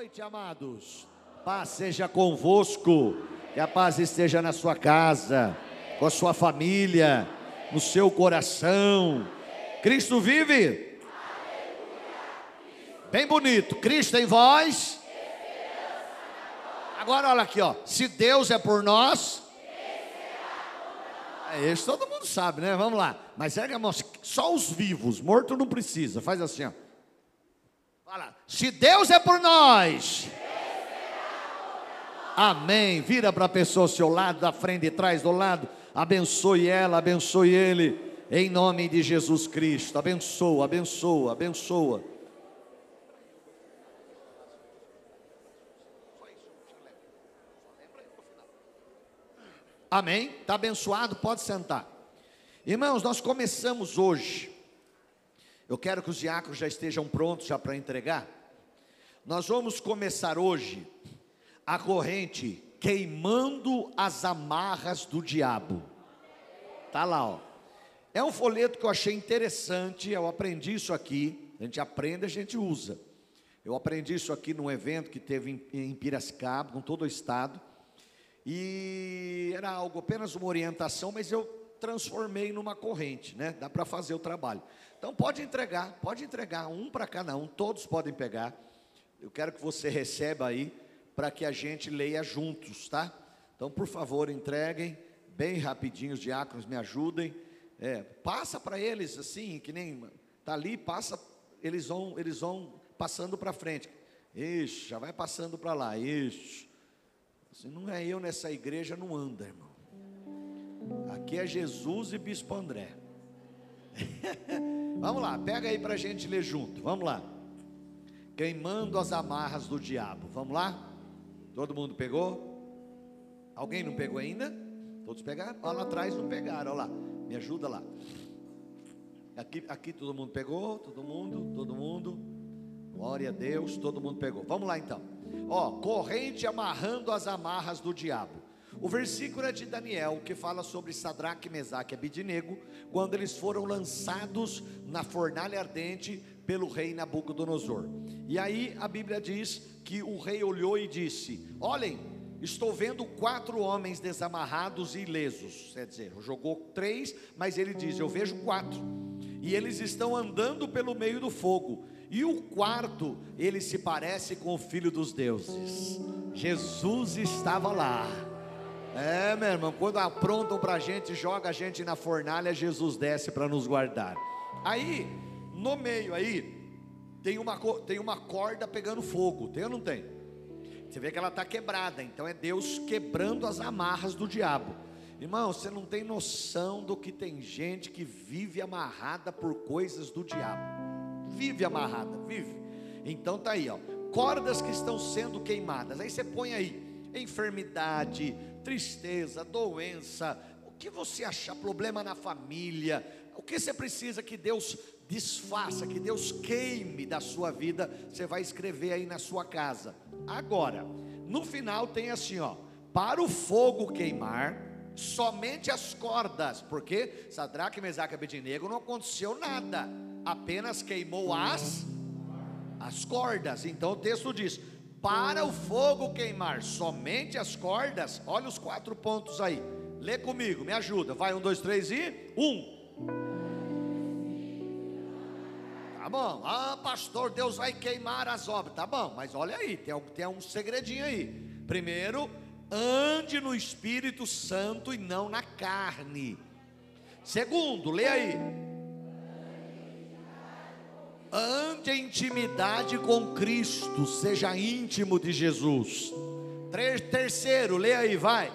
noite, amados. Paz seja convosco, que a paz esteja na sua casa, com a sua família, no seu coração. Cristo vive? Bem bonito. Cristo em vós. Agora olha aqui, ó. Se Deus é por nós, é, isso todo mundo sabe, né? Vamos lá. Mas erga a mão, só os vivos, morto não precisa. Faz assim, ó. Fala, se Deus é por nós. Amém. Vira para a pessoa ao seu lado, da frente, de trás, do lado. Abençoe ela, abençoe ele. Em nome de Jesus Cristo. Abençoa, abençoa, abençoa. Amém? Está abençoado? Pode sentar. Irmãos, nós começamos hoje eu quero que os diáconos já estejam prontos já para entregar. Nós vamos começar hoje a corrente queimando as amarras do diabo. Tá lá, ó. É um folheto que eu achei interessante, eu aprendi isso aqui. A gente aprende, a gente usa. Eu aprendi isso aqui num evento que teve em Piracicaba, com todo o estado. E era algo apenas uma orientação, mas eu transformei numa corrente, né? Dá para fazer o trabalho. Então pode entregar, pode entregar, um para cada um, todos podem pegar. Eu quero que você receba aí para que a gente leia juntos, tá? Então, por favor, entreguem bem rapidinho, os diáconos me ajudem. É, passa para eles assim, que nem tá ali, passa, eles vão, eles vão passando para frente. Ixi, já vai passando para lá. Ixi. Se não é eu nessa igreja, não anda, irmão. Aqui é Jesus e Bispo André. Vamos lá, pega aí para a gente ler junto. Vamos lá. Queimando as amarras do diabo. Vamos lá? Todo mundo pegou? Alguém não pegou ainda? Todos pegaram? Olha lá atrás não pegaram. Olha lá. Me ajuda lá. Aqui, aqui todo mundo pegou? Todo mundo? Todo mundo? Glória a Deus, todo mundo pegou. Vamos lá então. Ó, corrente amarrando as amarras do diabo. O versículo é de Daniel, que fala sobre Sadraque, Mesaque e Abidinego, quando eles foram lançados na fornalha ardente pelo rei Nabucodonosor. E aí a Bíblia diz que o rei olhou e disse: Olhem, estou vendo quatro homens desamarrados e ilesos. Quer dizer, jogou três, mas ele diz: Eu vejo quatro. E eles estão andando pelo meio do fogo. E o quarto, ele se parece com o filho dos deuses. Jesus estava lá. É, meu irmão, quando aprontam para a gente, joga a gente na fornalha, Jesus desce para nos guardar. Aí, no meio aí, tem uma, tem uma corda pegando fogo, tem ou não tem? Você vê que ela está quebrada, então é Deus quebrando as amarras do diabo. Irmão, você não tem noção do que tem gente que vive amarrada por coisas do diabo. Vive amarrada, vive. Então tá aí, ó. Cordas que estão sendo queimadas. Aí você põe aí enfermidade, tristeza, doença, o que você achar, problema na família, o que você precisa que Deus desfaça, que Deus queime da sua vida, você vai escrever aí na sua casa. Agora, no final tem assim, ó, para o fogo queimar, somente as cordas, porque Sadraque, Mesaque e Abednego não aconteceu nada, apenas queimou as as cordas. Então o texto diz: para o fogo queimar somente as cordas, olha os quatro pontos aí. Lê comigo, me ajuda. Vai, um, dois, três e um. Tá bom. Ah, pastor, Deus vai queimar as obras. Tá bom, mas olha aí, tem, tem um segredinho aí. Primeiro, ande no Espírito Santo e não na carne. Segundo, lê aí ande em intimidade com Cristo, seja íntimo de Jesus. Terceiro, lê aí, vai.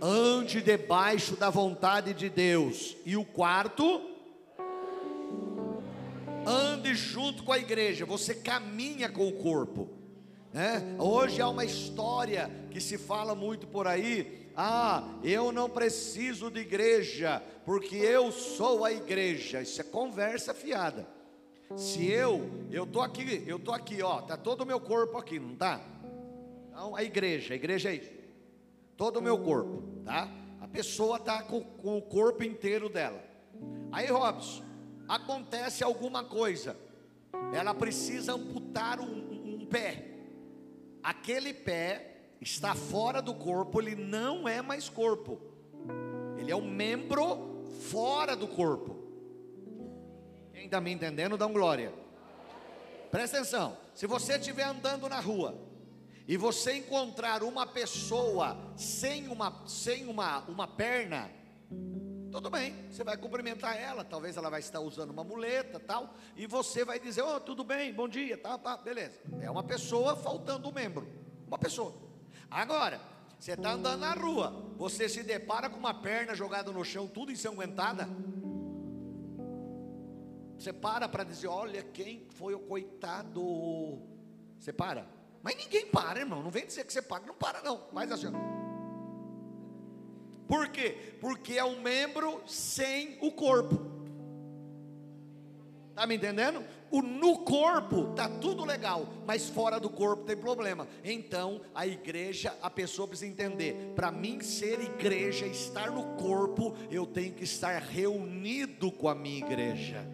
Ande debaixo da vontade de Deus. E o quarto, ande junto com a igreja. Você caminha com o corpo. Né? Hoje há uma história que se fala muito por aí ah, eu não preciso de igreja, porque eu sou a igreja. Isso é conversa fiada. Se eu, eu tô aqui, eu tô aqui, ó, tá todo o meu corpo aqui, não tá? Então, a igreja, a igreja é isso. Todo o meu corpo, tá? A pessoa tá com, com o corpo inteiro dela. Aí, Robson, acontece alguma coisa. ela precisa amputar um, um pé. Aquele pé está fora do corpo, ele não é mais corpo. Ele é um membro fora do corpo. Quem está me entendendo, dá um glória. Presta atenção. Se você estiver andando na rua e você encontrar uma pessoa sem uma, sem uma, uma perna, tudo bem, você vai cumprimentar ela, talvez ela vai estar usando uma muleta, tal, e você vai dizer: "Oh, tudo bem, bom dia", tá, tá, beleza. É uma pessoa faltando um membro, uma pessoa. Agora, você está andando na rua, você se depara com uma perna jogada no chão, tudo ensanguentada. Você para para dizer: Olha quem foi o coitado. Você para. Mas ninguém para, irmão. Não vem dizer que você para. Não para, não. Faz assim. Por quê? Porque é um membro sem o corpo. Está me entendendo? O, no corpo está tudo legal, mas fora do corpo tem problema. Então, a igreja, a pessoa precisa entender: para mim ser igreja, estar no corpo, eu tenho que estar reunido com a minha igreja.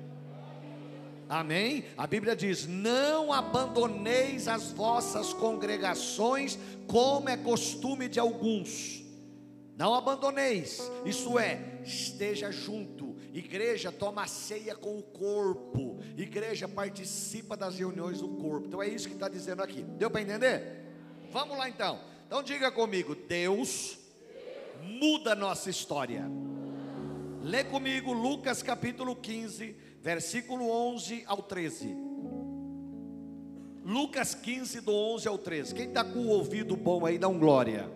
Amém? A Bíblia diz: Não abandoneis as vossas congregações, como é costume de alguns. Não abandoneis, isso é, esteja junto. Igreja toma ceia com o corpo, igreja participa das reuniões do corpo. Então é isso que está dizendo aqui. Deu para entender? Vamos lá então. Então diga comigo: Deus muda nossa história. Lê comigo Lucas capítulo 15, versículo 11 ao 13. Lucas 15, do 11 ao 13. Quem está com o ouvido bom aí, dá um glória.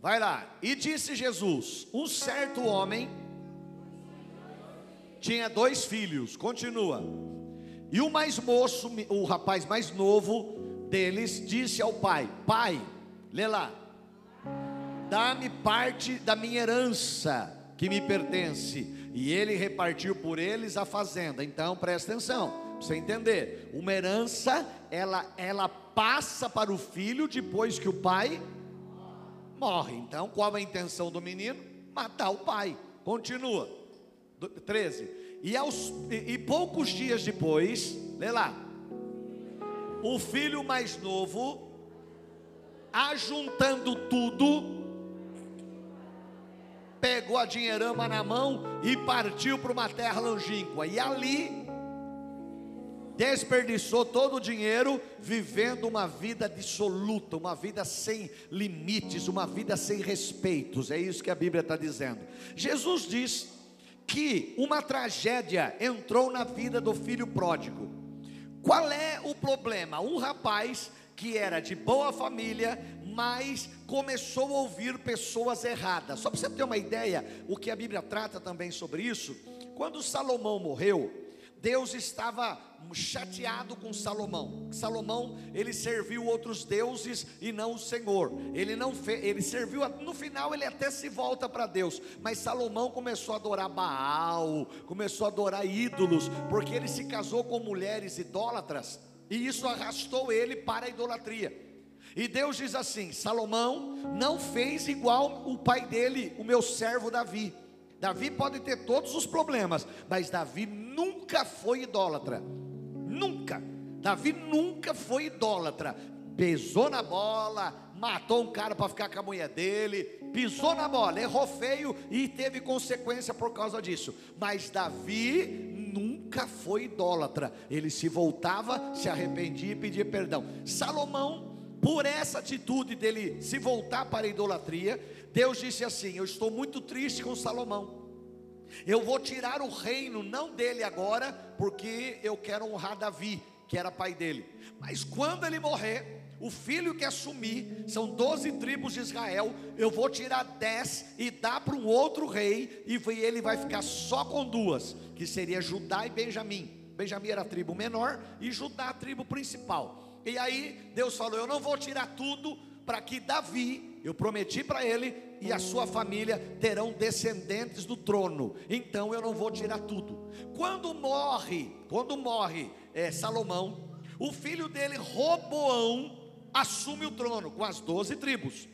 Vai lá. E disse Jesus: Um certo homem tinha dois filhos. Continua. E o mais moço, o rapaz mais novo deles, disse ao pai: Pai, lê lá. Dá-me parte da minha herança que me pertence. E ele repartiu por eles a fazenda. Então presta atenção, você entender. Uma herança, ela, ela passa para o filho depois que o pai morre. Então, qual a intenção do menino? Matar o pai. Continua. 13. E, aos, e, e poucos dias depois, lê lá. O filho mais novo, ajuntando tudo, pegou a dinheirama na mão e partiu para uma terra longínqua. E ali desperdiçou todo o dinheiro vivendo uma vida dissoluta, uma vida sem limites, uma vida sem respeitos. É isso que a Bíblia está dizendo. Jesus diz que uma tragédia entrou na vida do filho pródigo. Qual é o problema? Um rapaz que era de boa família, mas começou a ouvir pessoas erradas. Só para você ter uma ideia, o que a Bíblia trata também sobre isso, quando Salomão morreu, Deus estava chateado com Salomão. Salomão, ele serviu outros deuses e não o Senhor. Ele não fez, ele serviu, no final ele até se volta para Deus, mas Salomão começou a adorar Baal, começou a adorar ídolos, porque ele se casou com mulheres idólatras e isso arrastou ele para a idolatria. E Deus diz assim: Salomão não fez igual o pai dele, o meu servo Davi. Davi pode ter todos os problemas, mas Davi nunca foi idólatra. Nunca. Davi nunca foi idólatra. Pesou na bola, matou um cara para ficar com a mulher dele, pisou na bola, errou feio e teve consequência por causa disso. Mas Davi nunca foi idólatra. Ele se voltava, se arrependia e pedia perdão. Salomão por essa atitude dele se voltar para a idolatria, Deus disse assim: Eu estou muito triste com Salomão. Eu vou tirar o reino, não dele agora, porque eu quero honrar Davi, que era pai dele. Mas quando ele morrer, o filho que assumir, são doze tribos de Israel, eu vou tirar dez e dar para um outro rei, e ele vai ficar só com duas, que seria Judá e Benjamim. Benjamim era a tribo menor e Judá a tribo principal. E aí Deus falou: Eu não vou tirar tudo para que Davi, eu prometi para ele e a sua família terão descendentes do trono. Então eu não vou tirar tudo. Quando morre, quando morre é, Salomão, o filho dele Roboão assume o trono com as doze tribos.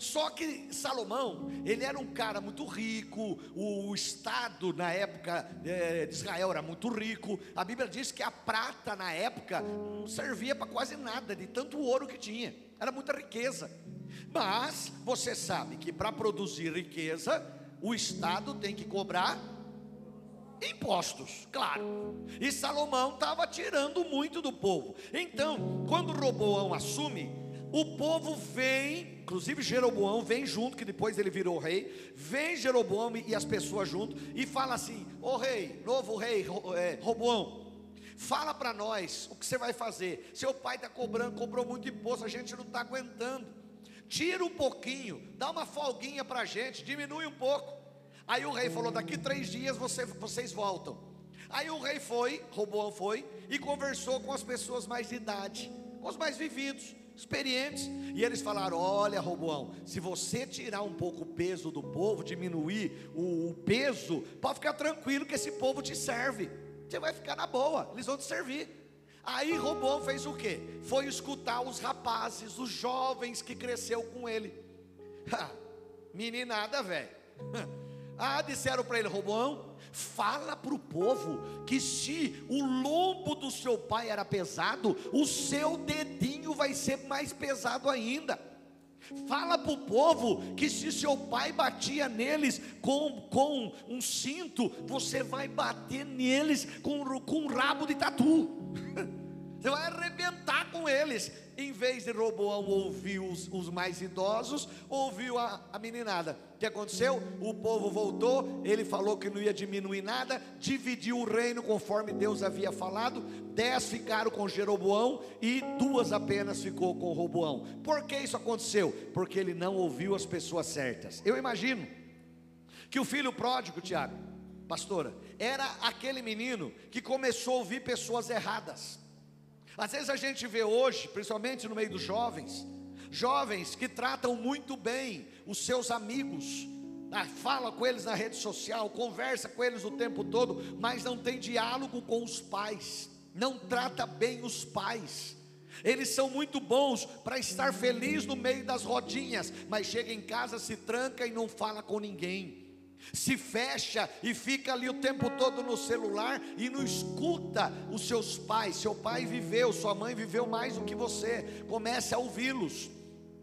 Só que Salomão, ele era um cara muito rico, o Estado na época é, de Israel era muito rico. A Bíblia diz que a prata na época não servia para quase nada, de tanto ouro que tinha, era muita riqueza. Mas você sabe que para produzir riqueza, o Estado tem que cobrar impostos, claro. E Salomão estava tirando muito do povo. Então, quando Roboão assume, o povo vem, inclusive Jeroboão vem junto, que depois ele virou rei. Vem Jeroboão e as pessoas junto e fala assim: Ô rei, novo rei, é, Roboão, fala para nós o que você vai fazer. Seu pai está cobrando, cobrou muito imposto, a gente não está aguentando. Tira um pouquinho, dá uma folguinha para a gente, diminui um pouco. Aí o rei falou: daqui três dias você, vocês voltam. Aí o rei foi, Roboão foi, e conversou com as pessoas mais de idade, com os mais vividos experientes. E eles falaram: Olha, Roboão, se você tirar um pouco o peso do povo, diminuir o, o, peso, pode ficar tranquilo que esse povo te serve. Você vai ficar na boa, eles vão te servir. Aí Roboão fez o que? Foi escutar os rapazes, os jovens que cresceu com ele. Ha, meninada, velho. Ah, disseram para ele, Roboão, Fala para o povo que se o lombo do seu pai era pesado, o seu dedinho vai ser mais pesado ainda. Fala para o povo que se seu pai batia neles com, com um cinto, você vai bater neles com, com um rabo de tatu. Você vai arrebentar com eles. Em vez de Roboão ouvir os, os mais idosos, ouviu a, a meninada. O que aconteceu? O povo voltou, ele falou que não ia diminuir nada, dividiu o reino conforme Deus havia falado. Dez ficaram com Jeroboão e duas apenas ficou com Roboão. Por que isso aconteceu? Porque ele não ouviu as pessoas certas. Eu imagino que o filho pródigo, Tiago, pastora, era aquele menino que começou a ouvir pessoas erradas. Às vezes a gente vê hoje, principalmente no meio dos jovens, jovens que tratam muito bem os seus amigos, ah, fala com eles na rede social, conversa com eles o tempo todo, mas não tem diálogo com os pais, não trata bem os pais. Eles são muito bons para estar feliz no meio das rodinhas, mas chega em casa, se tranca e não fala com ninguém se fecha e fica ali o tempo todo no celular e não escuta os seus pais. Seu pai viveu, sua mãe viveu mais do que você. Comece a ouvi-los.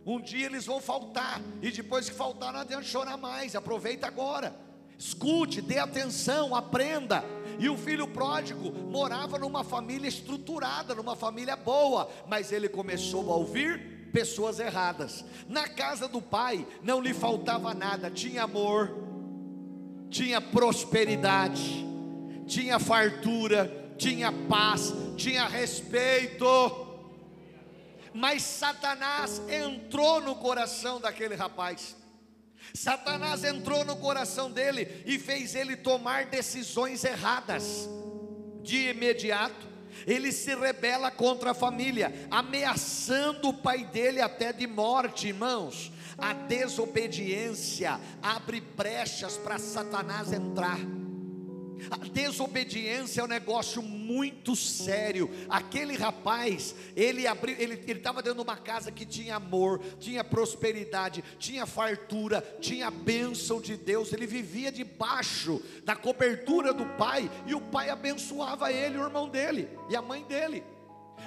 Um dia eles vão faltar, e depois que faltar, não adianta chorar mais. Aproveita agora. Escute, dê atenção, aprenda. E o filho pródigo morava numa família estruturada, numa família boa, mas ele começou a ouvir pessoas erradas. Na casa do pai não lhe faltava nada, tinha amor, tinha prosperidade, tinha fartura, tinha paz, tinha respeito. Mas Satanás entrou no coração daquele rapaz. Satanás entrou no coração dele e fez ele tomar decisões erradas. De imediato, ele se rebela contra a família, ameaçando o pai dele até de morte, irmãos. A desobediência abre brechas para Satanás entrar. A desobediência é um negócio muito sério. Aquele rapaz, ele abriu, ele estava dentro de uma casa que tinha amor, tinha prosperidade, tinha fartura, tinha bênção de Deus. Ele vivia debaixo da cobertura do pai, e o pai abençoava ele, o irmão dele e a mãe dele.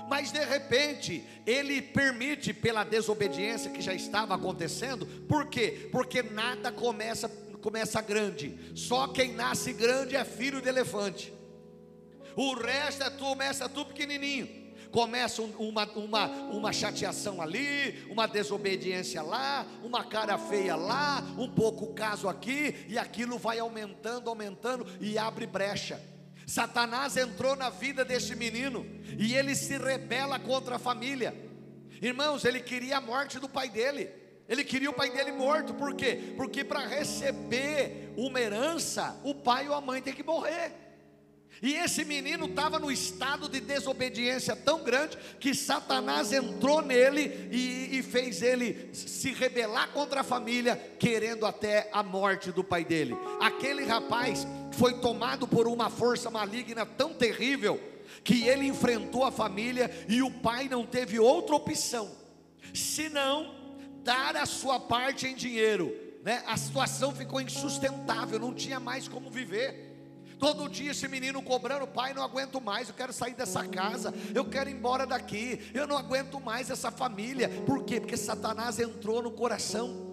Mas de repente, ele permite pela desobediência que já estava acontecendo, por quê? Porque nada começa começa grande. Só quem nasce grande é filho de elefante. O resto é tu, começa tu pequenininho. Começa uma, uma, uma chateação ali, uma desobediência lá, uma cara feia lá, um pouco caso aqui, e aquilo vai aumentando, aumentando e abre brecha. Satanás entrou na vida deste menino e ele se rebela contra a família. Irmãos, ele queria a morte do pai dele. Ele queria o pai dele morto, por quê? Porque para receber uma herança, o pai ou a mãe tem que morrer. E esse menino estava no estado de desobediência tão grande que Satanás entrou nele e, e, fez ele se rebelar contra a família, querendo até a morte do pai dele. Aquele rapaz foi tomado por uma força maligna tão terrível que ele enfrentou a família e o pai não teve outra opção senão dar a sua parte em dinheiro, né? A situação ficou insustentável, não tinha mais como viver. Todo dia esse menino cobrando, pai, não aguento mais, eu quero sair dessa casa, eu quero ir embora daqui, eu não aguento mais essa família. Por quê? Porque Satanás entrou no coração.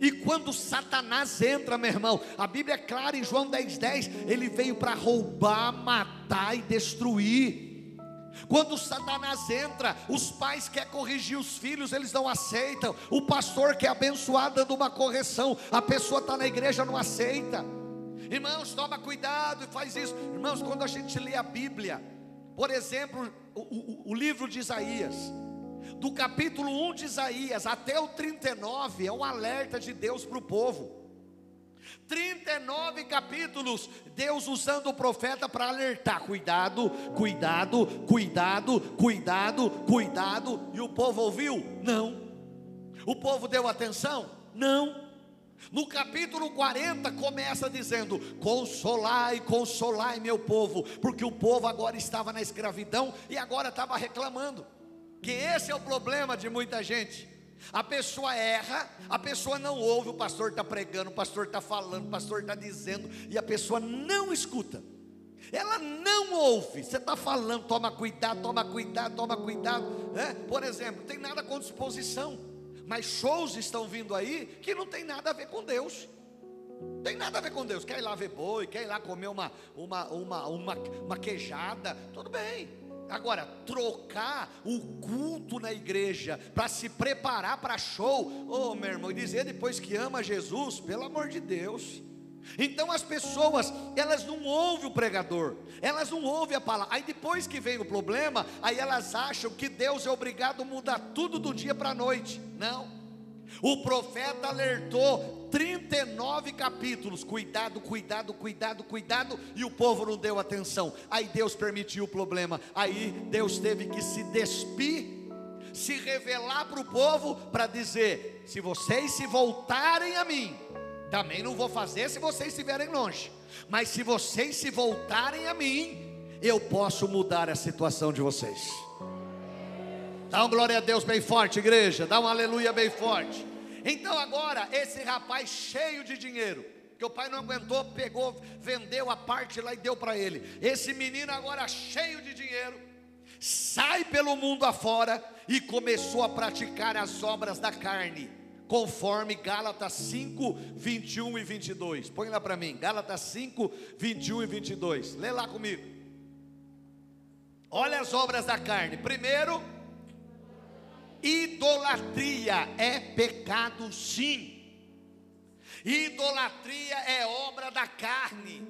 E quando Satanás entra, meu irmão, a Bíblia é clara em João 10,10, 10, ele veio para roubar, matar e destruir. Quando Satanás entra, os pais querem corrigir os filhos, eles não aceitam. O pastor quer abençoar dando uma correção, a pessoa está na igreja, não aceita. Irmãos, toma cuidado e faz isso. Irmãos, quando a gente lê a Bíblia, por exemplo, o, o, o livro de Isaías, do capítulo 1 de Isaías até o 39, é um alerta de Deus para o povo. 39 capítulos, Deus usando o profeta para alertar: cuidado, cuidado, cuidado, cuidado, cuidado. E o povo ouviu? Não. O povo deu atenção? Não. No capítulo 40 começa dizendo: Consolai, consolai meu povo, porque o povo agora estava na escravidão e agora estava reclamando. Que esse é o problema de muita gente. A pessoa erra, a pessoa não ouve, o pastor está pregando, o pastor está falando, o pastor está dizendo, e a pessoa não escuta. Ela não ouve. Você está falando, toma cuidado, toma cuidado, toma cuidado. Né? Por exemplo, tem nada com disposição, mas shows estão vindo aí que não tem nada a ver com Deus. Tem nada a ver com Deus. Quer ir lá ver boi, quer ir lá comer uma, uma, uma, uma, uma queijada, tudo bem. Agora, trocar o culto na igreja para se preparar para show, ô oh, meu irmão, e dizer depois que ama Jesus, pelo amor de Deus. Então as pessoas, elas não ouvem o pregador, elas não ouvem a palavra. Aí depois que vem o problema, aí elas acham que Deus é obrigado a mudar tudo do dia para a noite. Não. O profeta alertou 39 capítulos, cuidado, cuidado, cuidado, cuidado, e o povo não deu atenção. Aí Deus permitiu o problema. Aí Deus teve que se despir, se revelar para o povo para dizer: se vocês se voltarem a mim, também não vou fazer se vocês estiverem longe. Mas se vocês se voltarem a mim, eu posso mudar a situação de vocês. Dá um glória a Deus bem forte, igreja. Dá um aleluia bem forte. Então agora, esse rapaz cheio de dinheiro, que o pai não aguentou, pegou, vendeu a parte lá e deu para ele. Esse menino agora cheio de dinheiro, sai pelo mundo afora e começou a praticar as obras da carne, conforme Gálatas 5, 21 e 22. Põe lá para mim, Gálatas 5, 21 e 22. Lê lá comigo. Olha as obras da carne. Primeiro, Idolatria é pecado, sim. Idolatria é obra da carne.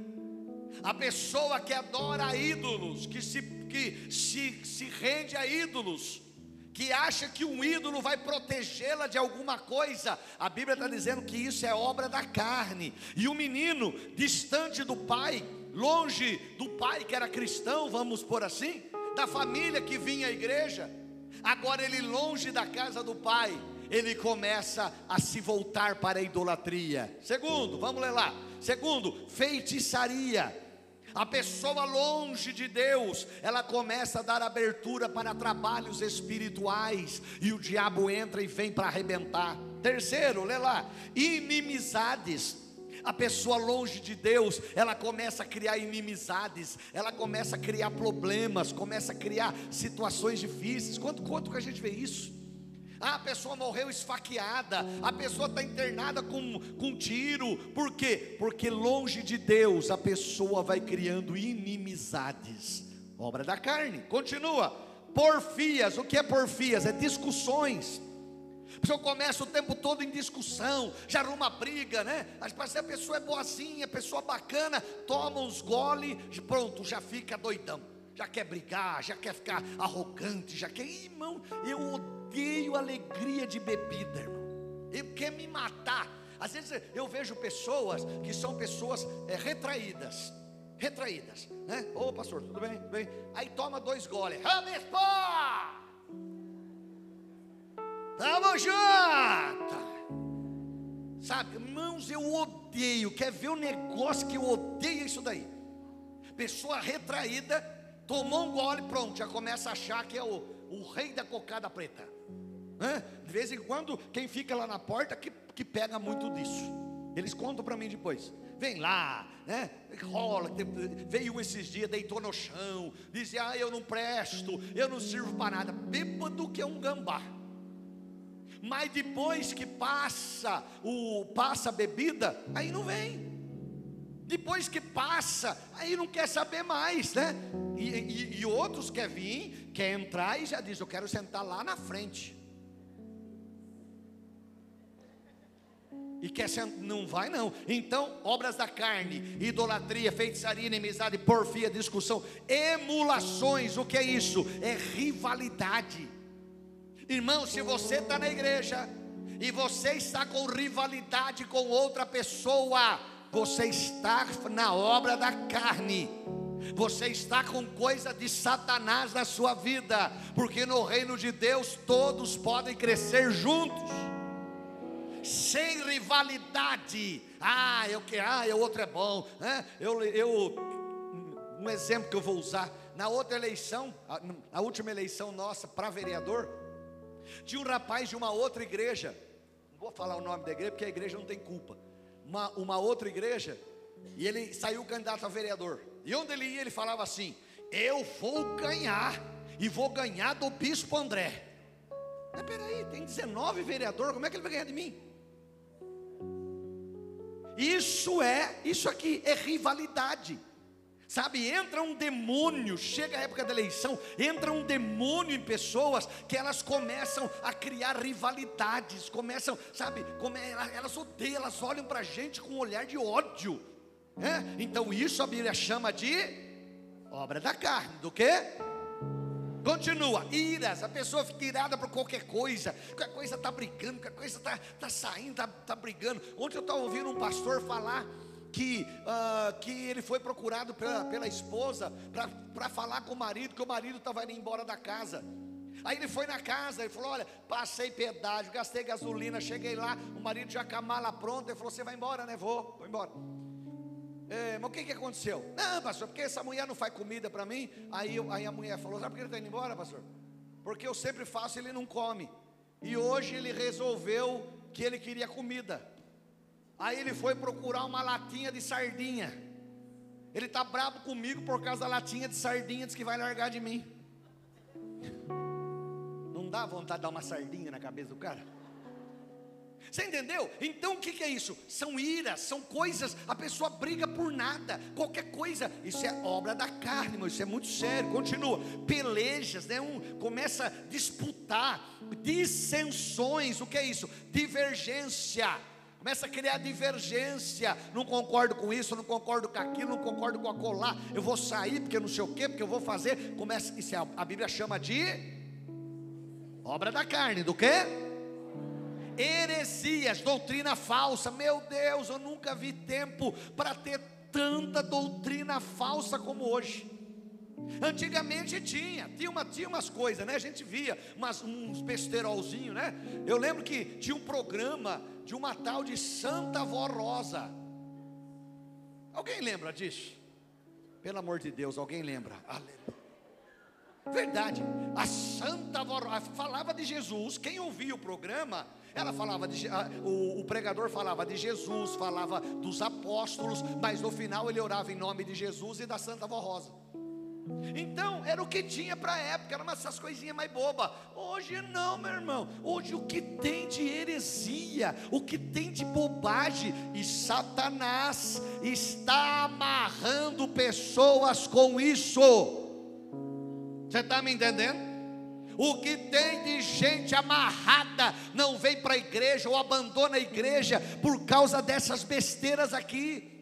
A pessoa que adora ídolos, que se, que se, se rende a ídolos, que acha que um ídolo vai protegê-la de alguma coisa, a Bíblia está dizendo que isso é obra da carne. E o menino, distante do pai, longe do pai que era cristão, vamos por assim, da família que vinha à igreja, Agora ele longe da casa do pai, ele começa a se voltar para a idolatria. Segundo, vamos ler lá. Segundo, feitiçaria. A pessoa longe de Deus, ela começa a dar abertura para trabalhos espirituais e o diabo entra e vem para arrebentar. Terceiro, lê lá, inimizades a pessoa longe de Deus, ela começa a criar inimizades, ela começa a criar problemas, começa a criar situações difíceis. Quanto, quanto que a gente vê isso? Ah, a pessoa morreu esfaqueada, a pessoa está internada com, com tiro, por quê? Porque longe de Deus a pessoa vai criando inimizades, obra da carne. Continua, porfias, o que é porfias? É discussões a pessoa começa o tempo todo em discussão, já arruma briga, né? Mas a pessoa é boazinha, pessoa bacana, toma uns gole, pronto, já fica doidão. Já quer brigar, já quer ficar arrogante, já quer. Irmão, eu odeio alegria de bebida, irmão. Ele quer me matar. Às vezes eu vejo pessoas que são pessoas é, retraídas retraídas, né? Ô pastor, tudo bem? Tudo bem? Aí toma dois goles! Tamo junto. Sabe, irmãos, eu odeio. Quer ver o negócio que eu odeio isso daí? Pessoa retraída, tomou um gole, pronto, já começa a achar que é o, o rei da cocada preta. Né? De vez em quando, quem fica lá na porta que, que pega muito disso. Eles contam para mim depois. Vem lá, né? Rola, veio esses dias, deitou no chão, dizia: Ah, eu não presto, eu não sirvo para nada. Bêbado que é um gambá. Mas depois que passa o passa a bebida, aí não vem. Depois que passa, aí não quer saber mais, né? E, e, e outros quer vir, quer entrar e já diz: Eu quero sentar lá na frente. E quer sentar, não vai não. Então, obras da carne, idolatria, feitiçaria, inimizade, porfia, discussão, emulações, o que é isso? É rivalidade. Irmão, se você está na igreja e você está com rivalidade com outra pessoa, você está na obra da carne. Você está com coisa de Satanás na sua vida, porque no reino de Deus todos podem crescer juntos. Sem rivalidade. Ah, eu que ah, o outro é bom, né? Eu eu um exemplo que eu vou usar, na outra eleição, a última eleição nossa para vereador, tinha um rapaz de uma outra igreja, não vou falar o nome da igreja, porque a igreja não tem culpa. Uma, uma outra igreja, e ele saiu candidato a vereador. E onde ele ia, ele falava assim: Eu vou ganhar, e vou ganhar do bispo André. Mas peraí, tem 19 vereadores, como é que ele vai ganhar de mim? Isso é, isso aqui é rivalidade. Sabe, entra um demônio, chega a época da eleição, entra um demônio em pessoas que elas começam a criar rivalidades, começam, sabe, elas odeiam, elas olham para a gente com um olhar de ódio. Né? Então isso a Bíblia chama de obra da carne, do que? Continua, iras, a pessoa fica irada por qualquer coisa, qualquer coisa está brigando, qualquer coisa está tá saindo, está tá brigando. Ontem eu estava ouvindo um pastor falar que, uh, que ele foi procurado pela, pela esposa para falar com o marido, que o marido estava indo embora da casa. Aí ele foi na casa, ele falou: Olha, passei pedágio, gastei gasolina, cheguei lá, o marido já com a mala pronta. Ele falou: Você vai embora, né? Vou, vou embora. É, mas o que, que aconteceu? Não, pastor, porque essa mulher não faz comida para mim. Aí, aí a mulher falou: Sabe por que ele está indo embora, pastor? Porque eu sempre faço e ele não come. E hoje ele resolveu que ele queria comida. Aí ele foi procurar uma latinha de sardinha. Ele está bravo comigo por causa da latinha de sardinha, diz que vai largar de mim. Não dá vontade de dar uma sardinha na cabeça do cara? Você entendeu? Então o que, que, é isso? São iras, são coisas, a pessoa briga por nada, qualquer coisa, isso é obra da carne, irmão, isso é muito sério. Continua, pelejas, né? Um começa a disputar, dissensões, o que é isso? Divergência começa a criar divergência. Não concordo com isso, não concordo com aquilo, não concordo com a colar. Eu vou sair porque não sei o que, porque eu vou fazer. Começa, isso é, a Bíblia chama de obra da carne, do que? Heresias, doutrina falsa. Meu Deus, eu nunca vi tempo para ter tanta doutrina falsa como hoje. Antigamente tinha, tinha, uma, tinha umas coisas, né? A gente via umas, uns besterolzinhos, né? Eu lembro que tinha um programa de uma tal de Santa Vó Rosa. Alguém lembra disso? Pelo amor de Deus, alguém lembra? Aleluia. Verdade, a Santa Vó Rosa falava de Jesus. Quem ouvia o programa, ela falava de, o, o pregador falava de Jesus, falava dos apóstolos, mas no final ele orava em nome de Jesus e da Santa Vó Rosa. Então, era o que tinha para a época, eram essas coisinhas mais bobas. Hoje não, meu irmão. Hoje o que tem de heresia, o que tem de bobagem, e Satanás está amarrando pessoas com isso. Você está me entendendo? O que tem de gente amarrada não vem para a igreja ou abandona a igreja por causa dessas besteiras aqui.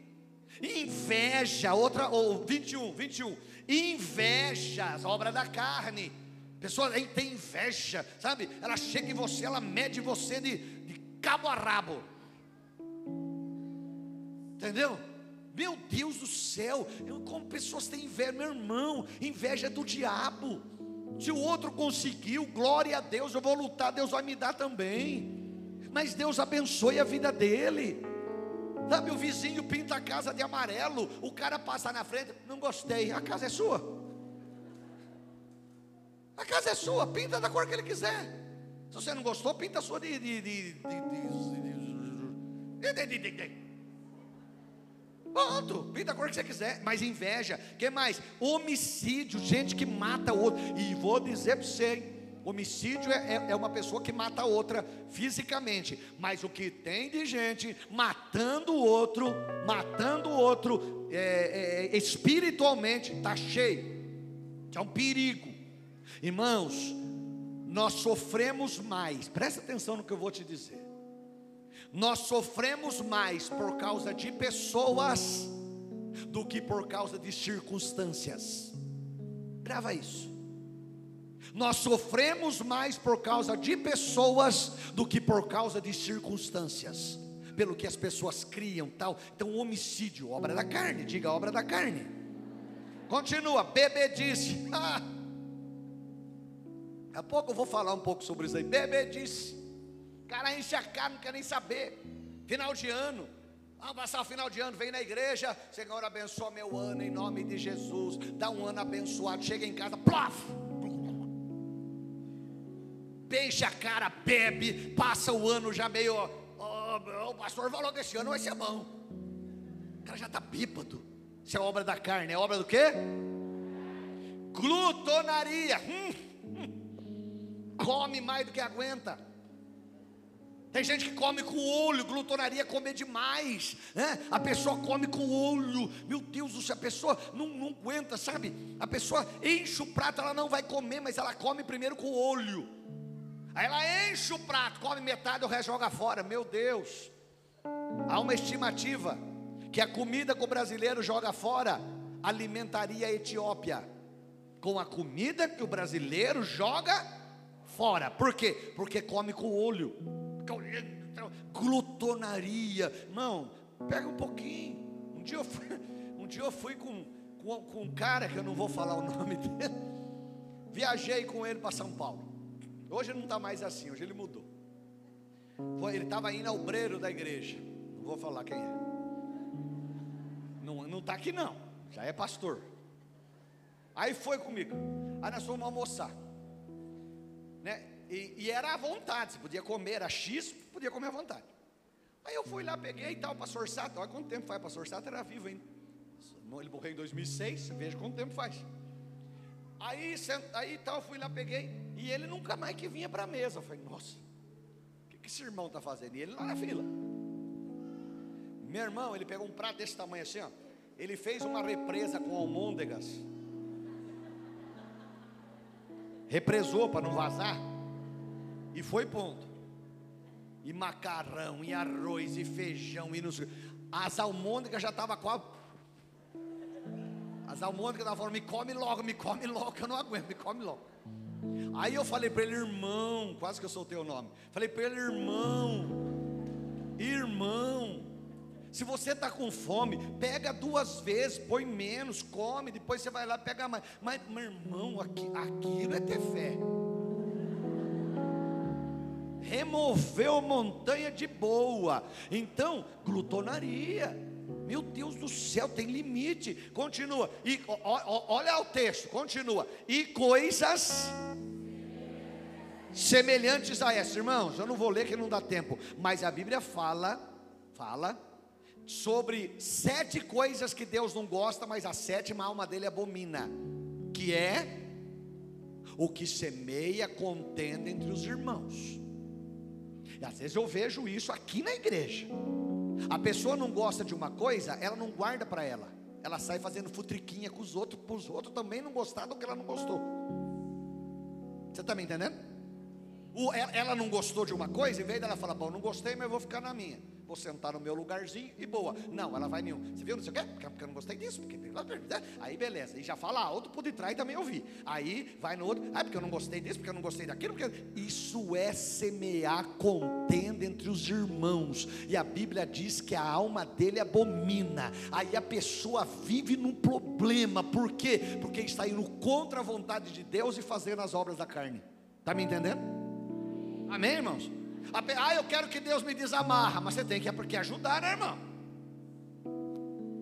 Inveja, outra, ou 21, 21 Inveja, obra da carne. Pessoa tem inveja, sabe? Ela chega em você, ela mede você de, de cabo a rabo. Entendeu? Meu Deus do céu, eu, como pessoas têm inveja, meu irmão, inveja é do diabo. Se o outro conseguiu, glória a Deus, eu vou lutar, Deus vai me dar também. Mas Deus abençoe a vida dele. Sabe, o vizinho pinta a casa de amarelo, o cara passa na frente, não gostei, a casa é sua. A casa é sua, pinta da cor que ele quiser. Se você não gostou, pinta a sua de. de, de, de, Pronto, pinta a cor que você quiser, mas inveja, que mais? Homicídio, gente que mata o outro. E vou dizer para você, homicídio é, é, é, uma pessoa que mata a outra fisicamente, mas o que tem de gente matando o outro, matando o outro é, é, espiritualmente, está cheio. É um perigo, irmãos. Nós sofremos mais, presta atenção no que eu vou te dizer nós sofremos mais por causa de pessoas do que por causa de circunstâncias. Grava isso. Nós sofremos mais por causa de pessoas do que por causa de circunstâncias. Pelo que as pessoas criam, tal. Então, homicídio, obra da carne, diga obra da carne. Continua, bebê disse. Daqui a pouco eu vou falar um pouco sobre isso aí. Bebê disse cara enche a cara, não quer nem saber. Final de ano. Vamos passar o final de ano, vem na igreja, Senhor abençoa meu ano em nome de Jesus. Dá um ano abençoado, chega em casa, plof! Enche a cara, bebe, passa o ano já meio. Oh, o pastor falou que esse ano vai ser bom. O cara já está bíbado. Isso é obra da carne, é obra do quê? Glutonaria. Hum, hum. Come mais do que aguenta. Tem gente que come com o olho, glutonaria é comer demais. Né? A pessoa come com o olho. Meu Deus céu, a pessoa não, não aguenta, sabe? A pessoa enche o prato, ela não vai comer, mas ela come primeiro com o olho. Aí ela enche o prato, come metade, o resto joga fora. Meu Deus. Há uma estimativa que a comida que o brasileiro joga fora alimentaria a Etiópia com a comida que o brasileiro joga fora. Por quê? Porque come com o olho glutonaria. Irmão, pega um pouquinho. Um dia eu fui, um dia eu fui com, com, com um cara que eu não vou falar o nome dele. Viajei com ele para São Paulo. Hoje ele não está mais assim, hoje ele mudou. Foi, ele estava indo ao obreiro da igreja. Não vou falar quem é. Não está aqui não, já é pastor. Aí foi comigo. Aí nós fomos almoçar. Né? E, e, era à vontade, você podia comer, era X, podia comer à vontade. Aí eu fui lá, peguei e tal, pastor Sato, olha quanto tempo faz, pastor Sato era vivo ainda. Ele morreu em 2006, veja quanto tempo faz. Aí, aí tal, fui lá, peguei, e ele nunca mais que vinha para a mesa. Eu falei, nossa, o que, que esse irmão está fazendo? E ele lá na fila. Meu irmão, ele pegou um prato desse tamanho assim, ó. Ele fez uma represa com almôndegas. Represou para não vazar. E foi ponto. E macarrão, e arroz, e feijão, e não sei. As almôndegas já estavam quase. As almôndegas estavam falando: me come logo, me come logo, que eu não aguento, me come logo. Aí eu falei para ele, irmão, quase que eu soltei o nome. Falei para ele, irmão, irmão, se você está com fome, pega duas vezes, põe menos, come, depois você vai lá pega mais. Mas, meu irmão, aqui, aquilo é ter fé removeu montanha de boa. Então, glutonaria. Meu Deus do céu, tem limite. Continua. E ó, ó, olha o texto, continua. E coisas semelhantes a essa, irmãos. Eu não vou ler que não dá tempo, mas a Bíblia fala, fala sobre sete coisas que Deus não gosta, mas a sétima alma dele abomina, que é o que semeia contenda entre os irmãos. Às vezes eu vejo isso aqui na igreja. A pessoa não gosta de uma coisa, ela não guarda para ela. Ela sai fazendo futriquinha com os outros, para os outros também não gostar do que ela não gostou. Você está me entendendo? Ela não gostou de uma coisa, em vez dela falar, bom, não gostei, mas vou ficar na minha vou sentar no meu lugarzinho e boa. Não, ela vai nenhum. Você viu, não sei o quê? Porque, eu não gostei disso. Porque, aí beleza. E já fala, outro por detrás e também ouvi. Aí vai no outro, ah, porque eu não gostei disso, porque eu não gostei daquilo. Porque... Isso é semear contenda entre os irmãos. E a Bíblia diz que a alma dele abomina. Aí a pessoa vive num problema. Por quê? Porque está indo contra a vontade de Deus e fazendo as obras da carne. Está me entendendo? Amém, irmãos? Ah, eu quero que Deus me desamarra, mas você tem que ajudar, né, irmão?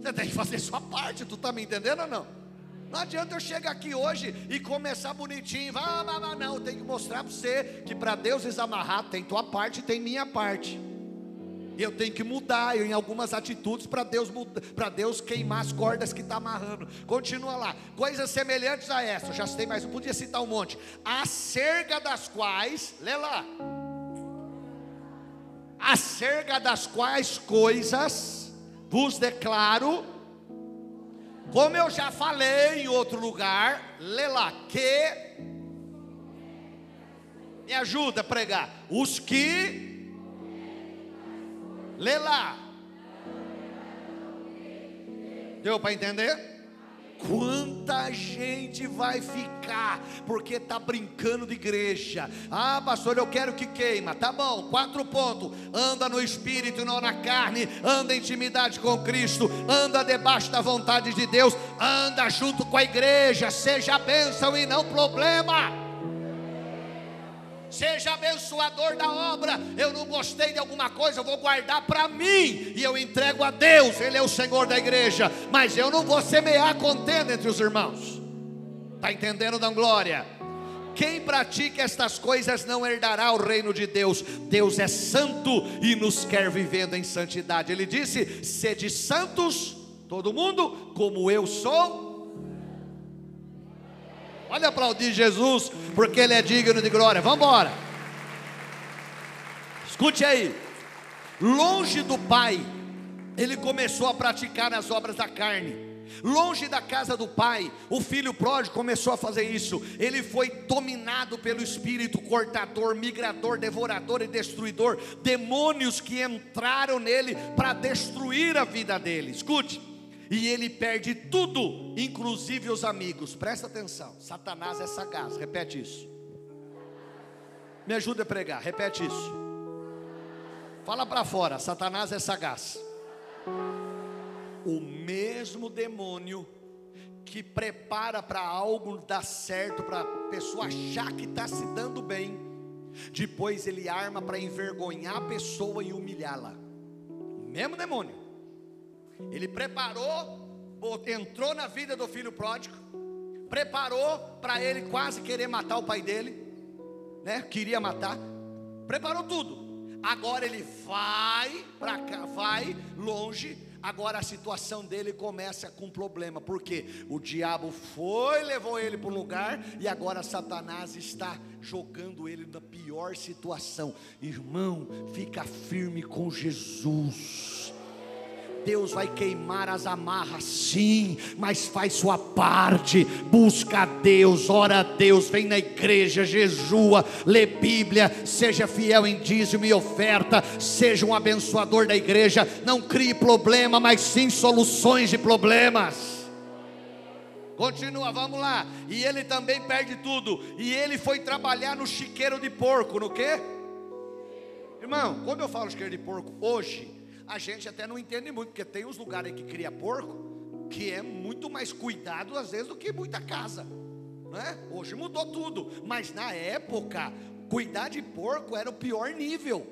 Você tem que fazer sua parte, tu está me entendendo ou não? Não adianta eu chegar aqui hoje e começar bonitinho, vá, vá, vá, não, tem que mostrar para você que para Deus desamarrar tem tua parte e tem minha parte. Eu tenho que mudar eu, em algumas atitudes para Deus para Deus queimar as cordas que está amarrando. Continua lá. Coisas semelhantes a essa. Eu já citei, mas eu podia citar um monte. Acerca das quais, lê lá. Acerca das quais coisas vos declaro como eu já falei em outro lugar, lê lá, que me ajuda a pregar. Os que lê lá. Deu para entender? Quanta gente vai ficar porque está brincando de igreja? Ah, pastor, eu quero que queima. Tá bom, quatro pontos: anda no espírito e não na carne, anda em intimidade com Cristo, anda debaixo da vontade de Deus, anda junto com a igreja, seja bênção e não problema seja abençoador da obra. Eu não gostei de alguma coisa, eu vou guardar para mim e eu entrego a Deus, Ele é o Senhor da igreja. Mas eu não vou semear contenda entre os irmãos. Está entendendo, da glória? Quem pratica estas coisas não herdará o reino de Deus. Deus é santo e nos quer vivendo em santidade. Ele disse: sede santos, todo mundo, como eu sou Olha aplaudir Jesus, porque Ele é digno de glória. Vamos embora. Escute aí. Longe do Pai, ele começou a praticar as obras da carne. Longe da casa do pai, o filho pródigo começou a fazer isso. Ele foi dominado pelo espírito cortador, migrador, devorador e destruidor. Demônios que entraram nele para destruir a vida dele. Escute, e ele perde tudo, inclusive os amigos. Presta atenção, Satanás é sagaz, repete isso. Me ajuda a pregar, repete isso. Fala para fora, Satanás é sagaz. O mesmo demônio que prepara para algo dar certo, para a pessoa achar que está se dando bem, depois ele arma para envergonhar a pessoa e humilhá-la. Mesmo demônio. Ele preparou, entrou na vida do filho pródigo, preparou para ele quase querer matar o pai dele, né? Queria matar, preparou tudo. Agora ele vai para cá, vai longe. Agora a situação dele começa com problema, porque o diabo foi, levou ele para um lugar e agora Satanás está jogando ele na pior situação. Irmão, fica firme com Jesus. Deus vai queimar as amarras, sim, mas faz sua parte, busca a Deus, ora a Deus, vem na igreja, jejua, lê Bíblia, seja fiel em dízimo e oferta, seja um abençoador da igreja, não crie problema, mas sim soluções de problemas. Continua, vamos lá. E ele também perde tudo. E ele foi trabalhar no chiqueiro de porco, no quê? Irmão, quando eu falo chiqueiro de porco, hoje a gente até não entende muito, porque tem uns lugares que cria porco que é muito mais cuidado às vezes do que muita casa. Né? Hoje mudou tudo, mas na época, cuidar de porco era o pior nível,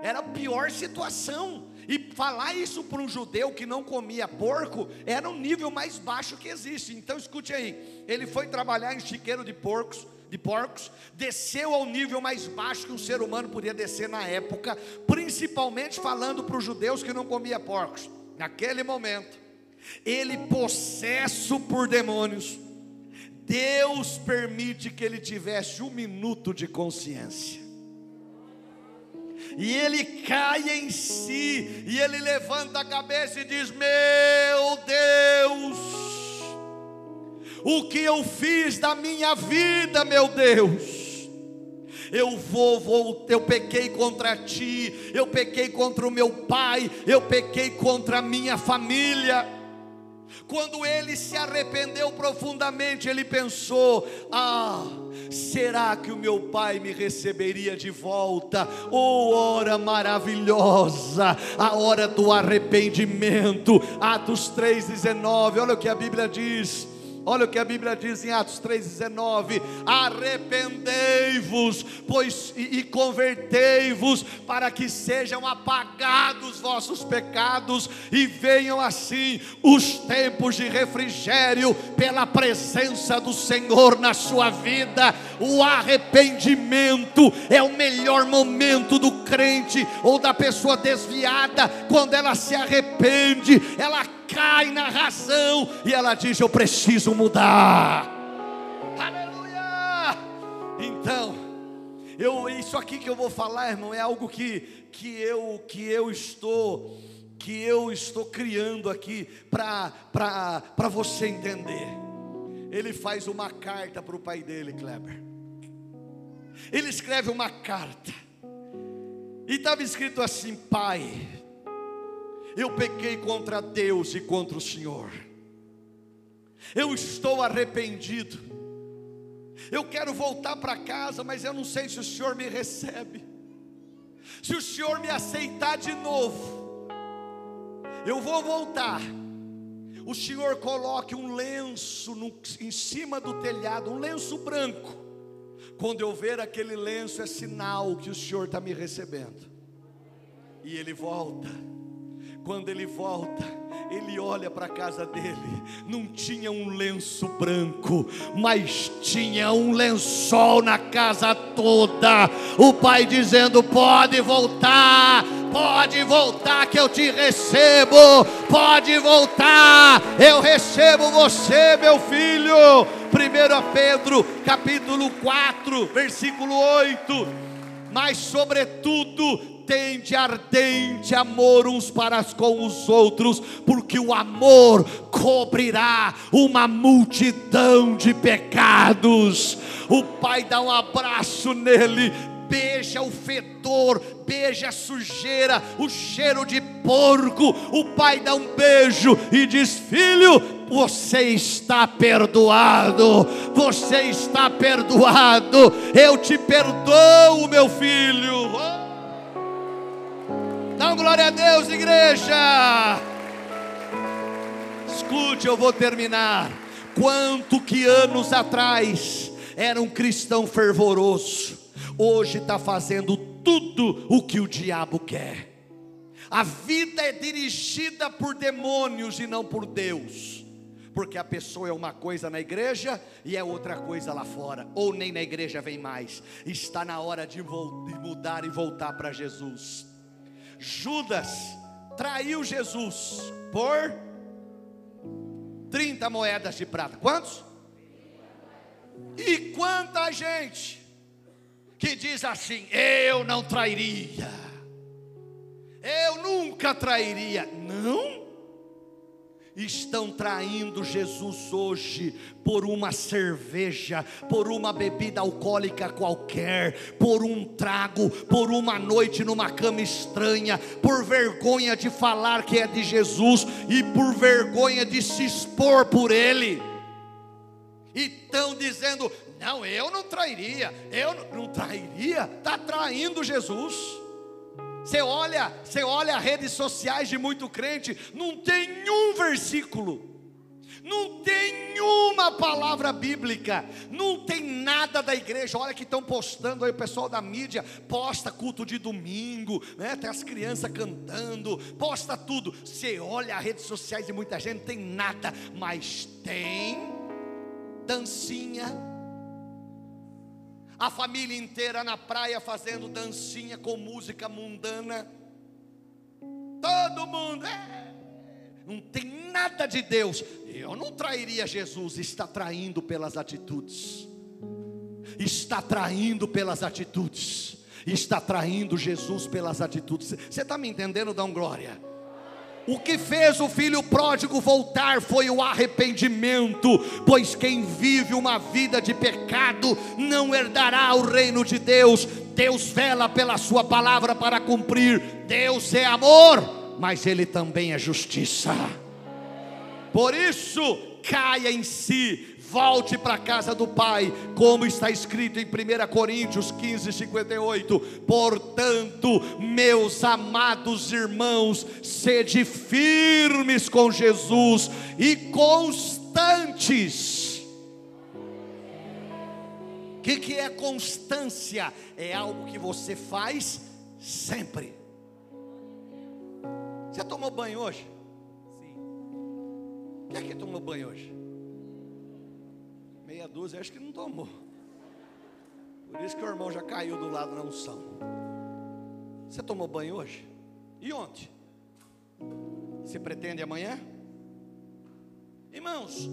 era a pior situação. E falar isso para um judeu que não comia porco era um nível mais baixo que existe. Então escute aí, ele foi trabalhar em chiqueiro de porcos de porcos, desceu ao nível mais baixo que um ser humano podia descer na época, principalmente falando para os judeus que não comia porcos. Naquele momento, ele possesso por demônios, Deus permite que ele tivesse um minuto de consciência. E ele cai em si, e ele levanta a cabeça e diz: Meu Deus, o que eu fiz da minha vida, meu Deus. Eu vou, vou, eu pequei contra ti, eu pequei contra o meu pai, eu pequei contra a minha família. Quando ele se arrependeu profundamente, ele pensou: Ah, será que o meu pai me receberia de volta? Oh, hora maravilhosa, a hora do arrependimento. Atos 3,19, olha o que a Bíblia diz Olha o que a Bíblia diz em Atos 3,19: arrependei-vos, pois e, e convertei-vos, para que sejam apagados vossos pecados, e venham assim os tempos de refrigério pela presença do Senhor na sua vida. O arrependimento é o melhor momento do crente ou da pessoa desviada, quando ela se arrepende, ela cai na razão e ela diz: Eu preciso mudar. Aleluia! Então, eu, isso aqui que eu vou falar, irmão, é algo que, que, eu, que eu estou que eu estou criando aqui para você entender. Ele faz uma carta para o pai dele, Kleber. Ele escreve uma carta. E estava escrito assim: Pai, eu pequei contra Deus e contra o Senhor. Eu estou arrependido. Eu quero voltar para casa, mas eu não sei se o Senhor me recebe. Se o Senhor me aceitar de novo, eu vou voltar. O Senhor coloque um lenço no, em cima do telhado, um lenço branco. Quando eu ver aquele lenço, é sinal que o Senhor está me recebendo. E ele volta. Quando ele volta, ele olha para a casa dele, não tinha um lenço branco, mas tinha um lençol na casa toda. O pai dizendo: Pode voltar, pode voltar que eu te recebo, pode voltar, eu recebo você, meu filho. 1 Pedro capítulo 4, versículo 8. Mas sobretudo tende ardente amor uns para com os outros, porque o amor cobrirá uma multidão de pecados. O pai dá um abraço nele, beija o fedor, beija a sujeira, o cheiro de porco. O pai dá um beijo e diz: Filho, você está perdoado, você está perdoado, eu te perdoo, meu filho. Oh! Dá um glória a Deus, igreja. Escute, eu vou terminar. Quanto que anos atrás era um cristão fervoroso, hoje está fazendo tudo o que o diabo quer. A vida é dirigida por demônios e não por Deus. Porque a pessoa é uma coisa na igreja e é outra coisa lá fora, ou nem na igreja vem mais. Está na hora de, de mudar e voltar para Jesus. Judas traiu Jesus por 30 moedas de prata. Quantos? E quanta gente que diz assim: Eu não trairia, eu nunca trairia. Não, estão traindo Jesus hoje por uma cerveja, por uma bebida alcoólica qualquer, por um trago, por uma noite numa cama estranha, por vergonha de falar que é de Jesus e por vergonha de se expor por Ele. E estão dizendo: não, eu não trairia, eu não, trairia, está traindo Jesus. Você olha, você olha redes sociais de muito crente, não tem um versículo, não tem uma palavra bíblica, não tem nada da igreja. Olha que estão postando aí o pessoal da mídia, posta culto de domingo, né? Tem as crianças cantando, posta tudo. Você olha as redes sociais de muita gente, não tem nada, mas tem dancinha a família inteira na praia fazendo dancinha com música mundana. Todo mundo, é, não tem nada de Deus. Eu não trairia Jesus, está traindo pelas atitudes. Está traindo pelas atitudes. Está traindo Jesus pelas atitudes. Você está me entendendo? Dá um glória. O que fez o filho pródigo voltar foi o arrependimento, pois quem vive uma vida de pecado não herdará o reino de Deus. Deus vela pela sua palavra para cumprir. Deus é amor, mas ele também é justiça. Por isso, caia em si, volte para a casa do Pai, como está escrito em 1 Coríntios 15, 58. Portanto, meus amados irmãos, sede firmes com Jesus e constantes. O que, que é constância? É algo que você faz sempre. Você tomou banho hoje? Quem é que tomou banho hoje? Meia dúzia, acho que não tomou. Por isso que o irmão já caiu do lado da unção. Você tomou banho hoje? E ontem? Você pretende amanhã? Irmãos,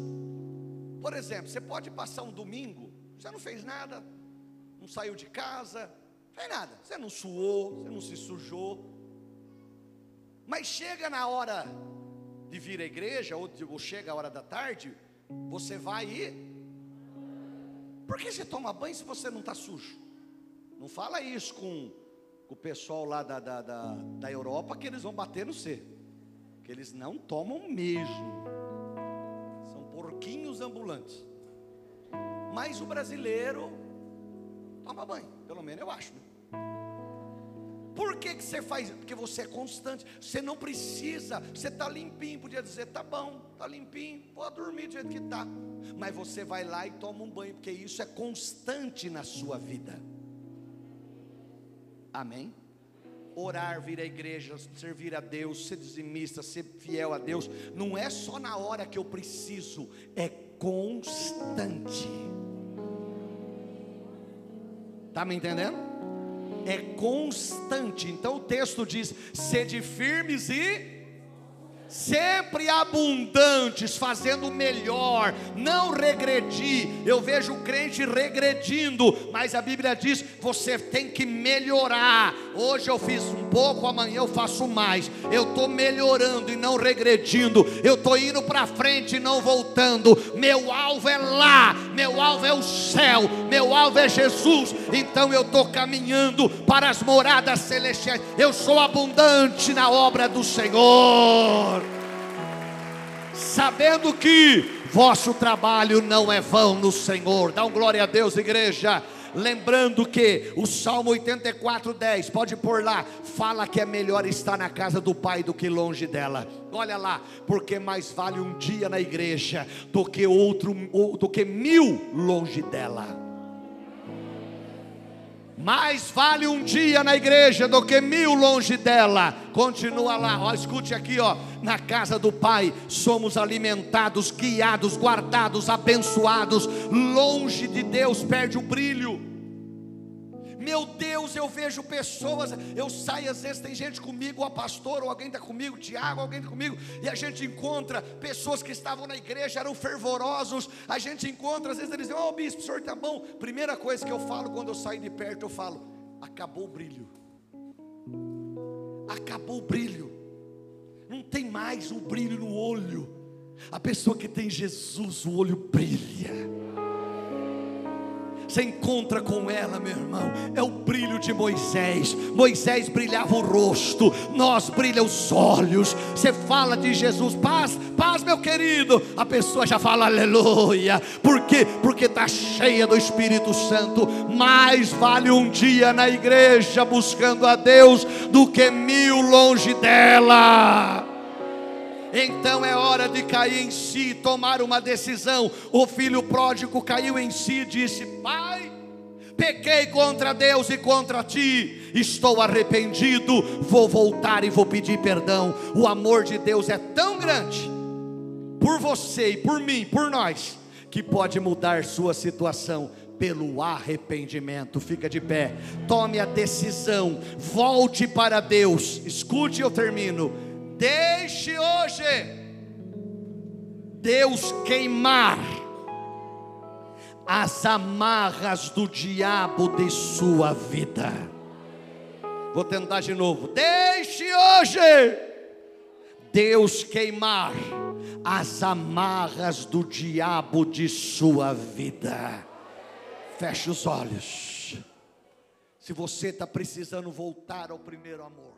por exemplo, você pode passar um domingo, você não fez nada, não saiu de casa, não fez nada, você não suou, você não se sujou, mas chega na hora de vir à igreja, ou, ou chega a hora da tarde, você vai e. Por que você toma banho se você não está sujo? Não fala isso com, com o pessoal lá da, da, da, da Europa que eles vão bater no C. Que eles não tomam mesmo. São porquinhos ambulantes. Mas o brasileiro toma banho, pelo menos eu acho. Né? Por que, que você faz? Porque você é constante. Você não precisa. Você está limpinho. Podia dizer, tá bom, tá limpinho. Vou dormir do jeito que está. Mas você vai lá e toma um banho, porque isso é constante na sua vida. Amém? Orar, vir à igreja, servir a Deus, ser dizimista, ser fiel a Deus, não é só na hora que eu preciso, é constante. Está me entendendo? É constante. Então o texto diz: sede firmes e sempre abundantes, fazendo melhor, não regredir. Eu vejo o crente regredindo, mas a Bíblia diz: você tem que melhorar. Hoje eu fiz um pouco, amanhã eu faço mais. Eu estou melhorando e não regredindo. Eu estou indo para frente e não voltando. Meu alvo é lá, meu alvo é o céu, meu alvo é Jesus. Então eu estou caminhando para as moradas celestiais. Eu sou abundante na obra do Senhor sabendo que vosso trabalho não é vão no Senhor. Dá um glória a Deus, igreja. Lembrando que o Salmo 84, 10, pode pôr lá, fala que é melhor estar na casa do Pai do que longe dela. Olha lá, porque mais vale um dia na igreja do que outro, do que mil longe dela. Mais vale um dia na igreja do que mil longe dela. Continua lá, ó, escute aqui, ó. Na casa do Pai somos alimentados, guiados, guardados, abençoados. Longe de Deus perde o brilho. Meu Deus, eu vejo pessoas, eu saio às vezes, tem gente comigo, a pastor, ou alguém está comigo, Tiago, alguém está comigo, e a gente encontra pessoas que estavam na igreja, eram fervorosos, a gente encontra, às vezes eles dizem, ó oh, bispo, o senhor está bom. Primeira coisa que eu falo quando eu saio de perto, eu falo, acabou o brilho. Acabou o brilho. Não tem mais o brilho no olho. A pessoa que tem Jesus, o olho brilha você encontra com ela, meu irmão, é o brilho de Moisés. Moisés brilhava o rosto, nós brilha os olhos. Você fala de Jesus, paz, paz, meu querido. A pessoa já fala aleluia. Por quê? Porque está cheia do Espírito Santo. Mais vale um dia na igreja buscando a Deus do que mil longe dela então é hora de cair em si, tomar uma decisão. O filho pródigo caiu em si e disse: Pai, pequei contra Deus e contra ti, estou arrependido, vou voltar e vou pedir perdão. O amor de Deus é tão grande por você e por mim, por nós, que pode mudar sua situação pelo arrependimento. Fica de pé, tome a decisão, volte para Deus. Escute, eu termino Deixe hoje Deus queimar as amarras do diabo de sua vida. Vou tentar de novo. Deixe hoje Deus queimar as amarras do diabo de sua vida. Feche os olhos. Se você está precisando voltar ao primeiro amor.